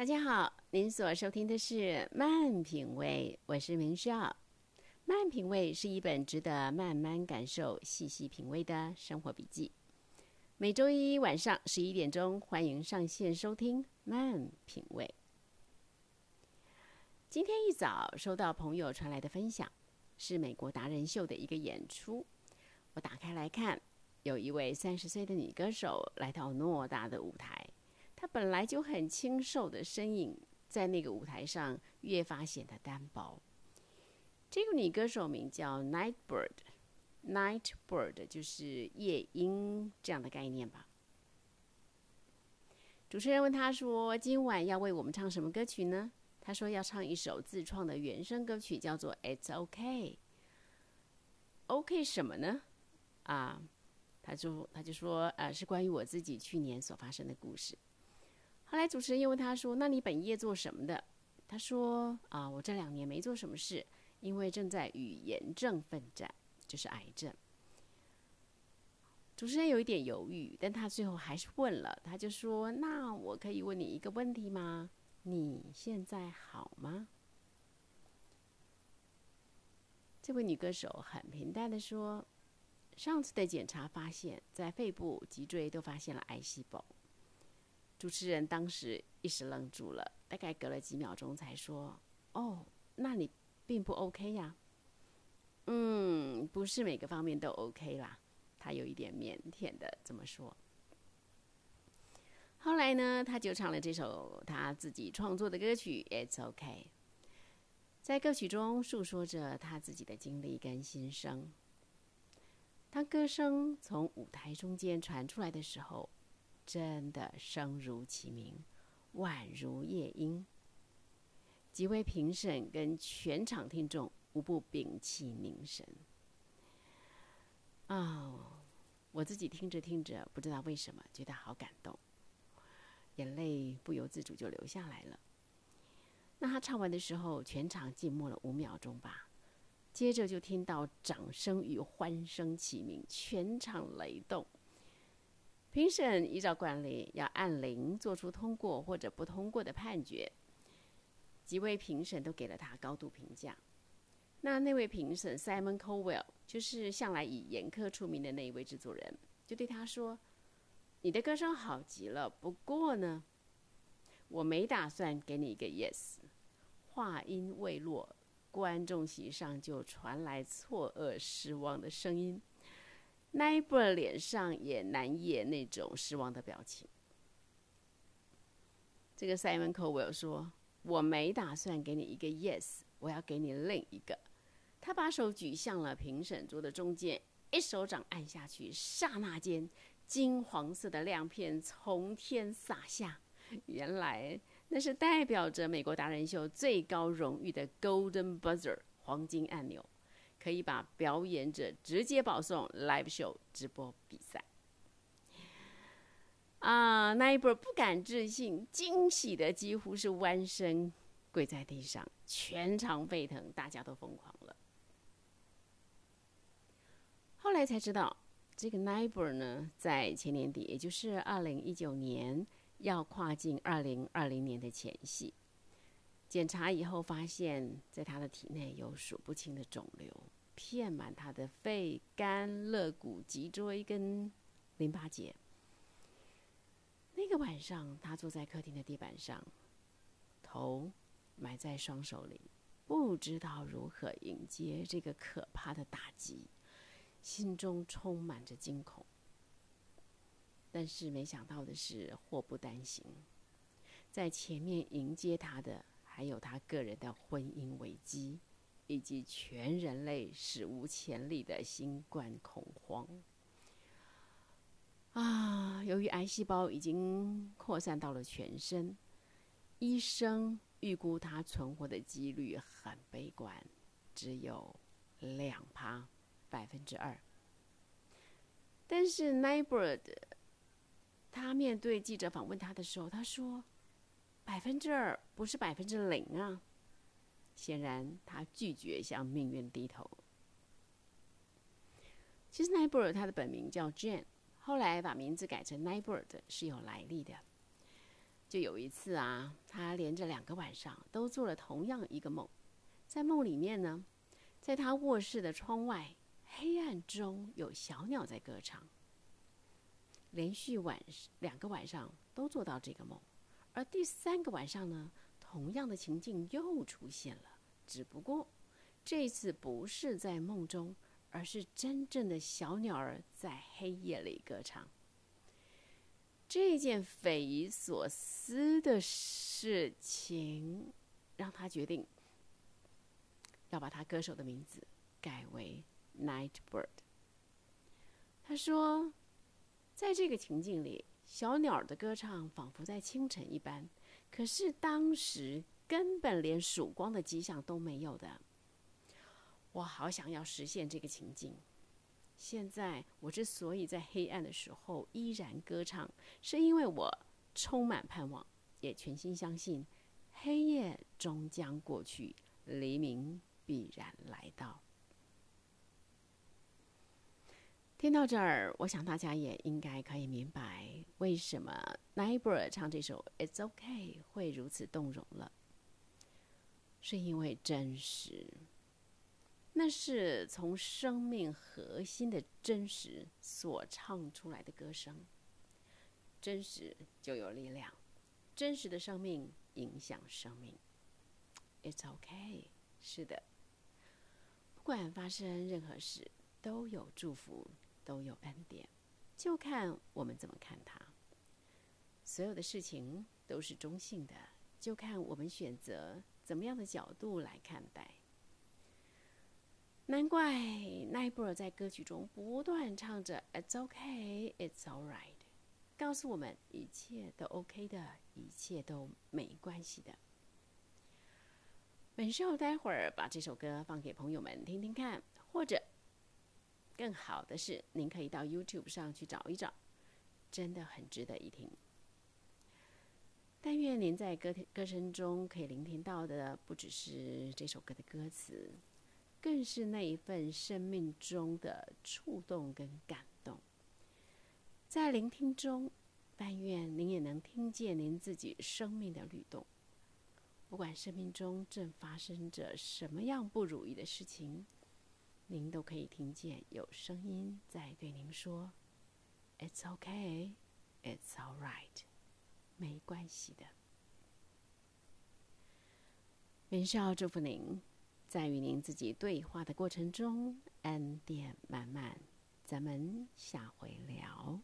大家好，您所收听的是《慢品味》，我是明少。《慢品味》是一本值得慢慢感受、细细品味的生活笔记。每周一晚上十一点钟，欢迎上线收听《慢品味》。今天一早收到朋友传来的分享，是美国达人秀的一个演出。我打开来看，有一位三十岁的女歌手来到偌大的舞台。她本来就很清瘦的身影，在那个舞台上越发显得单薄。这个女歌手名叫 Nightbird，Nightbird 就是夜莺这样的概念吧。主持人问她说：“今晚要为我们唱什么歌曲呢？”她说：“要唱一首自创的原声歌曲，叫做《It's OK》。OK 什么呢？啊，她就她就说：“呃，是关于我自己去年所发生的故事。”后来主持人又问他说：“那你本业做什么的？”他说：“啊，我这两年没做什么事，因为正在与炎症奋战，就是癌症。”主持人有一点犹豫，但他最后还是问了，他就说：“那我可以问你一个问题吗？你现在好吗？”这位女歌手很平淡的说：“上次的检查发现，在肺部、脊椎都发现了癌细胞。”主持人当时一时愣住了，大概隔了几秒钟才说：“哦，那你并不 OK 呀？”“嗯，不是每个方面都 OK 啦。”他有一点腼腆的这么说。后来呢，他就唱了这首他自己创作的歌曲《It's OK》。在歌曲中诉说着他自己的经历跟心声。当歌声从舞台中间传出来的时候，真的声如其名，宛如夜莺。几位评审跟全场听众无不屏气凝神。啊，我自己听着听着，不知道为什么觉得好感动，眼泪不由自主就流下来了。那他唱完的时候，全场静默了五秒钟吧，接着就听到掌声与欢声齐鸣，全场雷动。评审依照惯例要按铃做出通过或者不通过的判决。几位评审都给了他高度评价。那那位评审 Simon Cowell 就是向来以严苛出名的那一位制作人，就对他说：“你的歌声好极了，不过呢，我没打算给你一个 yes。”话音未落，观众席上就传来错愕、失望的声音。那一部脸上也难掩那种失望的表情。这个 Simon Cowell 说：“我没打算给你一个 yes，我要给你另一个。”他把手举向了评审桌的中间，一手掌按下去，刹那间，金黄色的亮片从天洒下。原来那是代表着美国达人秀最高荣誉的 Golden Buzzer 黄金按钮。可以把表演者直接保送 live show 直播比赛啊！那一波不敢置信、惊喜的几乎是弯身跪在地上，全场沸腾，大家都疯狂了。后来才知道，这个 n i b e r 呢，在前年底，也就是二零一九年，要跨进二零二零年的前夕。检查以后发现，在他的体内有数不清的肿瘤，遍满他的肺、肝、肋骨、脊椎跟淋巴结。那个晚上，他坐在客厅的地板上，头埋在双手里，不知道如何迎接这个可怕的打击，心中充满着惊恐。但是没想到的是，祸不单行，在前面迎接他的。还有他个人的婚姻危机，以及全人类史无前例的新冠恐慌。啊，由于癌细胞已经扩散到了全身，医生预估他存活的几率很悲观，只有两趴，百分之二。但是 n i b e r d 他面对记者访问他的时候，他说。百分之二不是百分之零啊！显然，他拒绝向命运低头。其实，奈布尔他的本名叫 Jane，后来把名字改成奈布尔的是有来历的。就有一次啊，他连着两个晚上都做了同样一个梦，在梦里面呢，在他卧室的窗外，黑暗中有小鸟在歌唱。连续晚两个晚上都做到这个梦，而第三个晚上呢，同样的情境又出现了，只不过这次不是在梦中，而是真正的小鸟儿在黑夜里歌唱。这件匪夷所思的事情，让他决定要把他歌手的名字改为 Nightbird。他说，在这个情境里，小鸟的歌唱仿佛在清晨一般，可是当时根本连曙光的迹象都没有的。我好想要实现这个情境。现在我之所以在黑暗的时候依然歌唱，是因为我充满盼望，也全心相信黑夜终将过去，黎明必然来到。听到这儿，我想大家也应该可以明白，为什么 Nightbird 唱这首《It's OK》会如此动容了，是因为真实。那是从生命核心的真实所唱出来的歌声，真实就有力量，真实的生命影响生命。It's OK，是的，不管发生任何事，都有祝福，都有恩典，就看我们怎么看它。所有的事情都是中性的，就看我们选择怎么样的角度来看待。难怪奈布尔在歌曲中不断唱着 "It's okay, it's alright"，告诉我们一切都 OK 的，一切都没关系的。本少待会儿把这首歌放给朋友们听听看，或者更好的是，您可以到 YouTube 上去找一找，真的很值得一听。但愿您在歌歌声中可以聆听到的，不只是这首歌的歌词。更是那一份生命中的触动跟感动，在聆听中，但愿您也能听见您自己生命的律动。不管生命中正发生着什么样不如意的事情，您都可以听见有声音在对您说：“It's okay, it's all right，没关系的。”明少祝福您。在与您自己对话的过程中，恩典满满。咱们下回聊。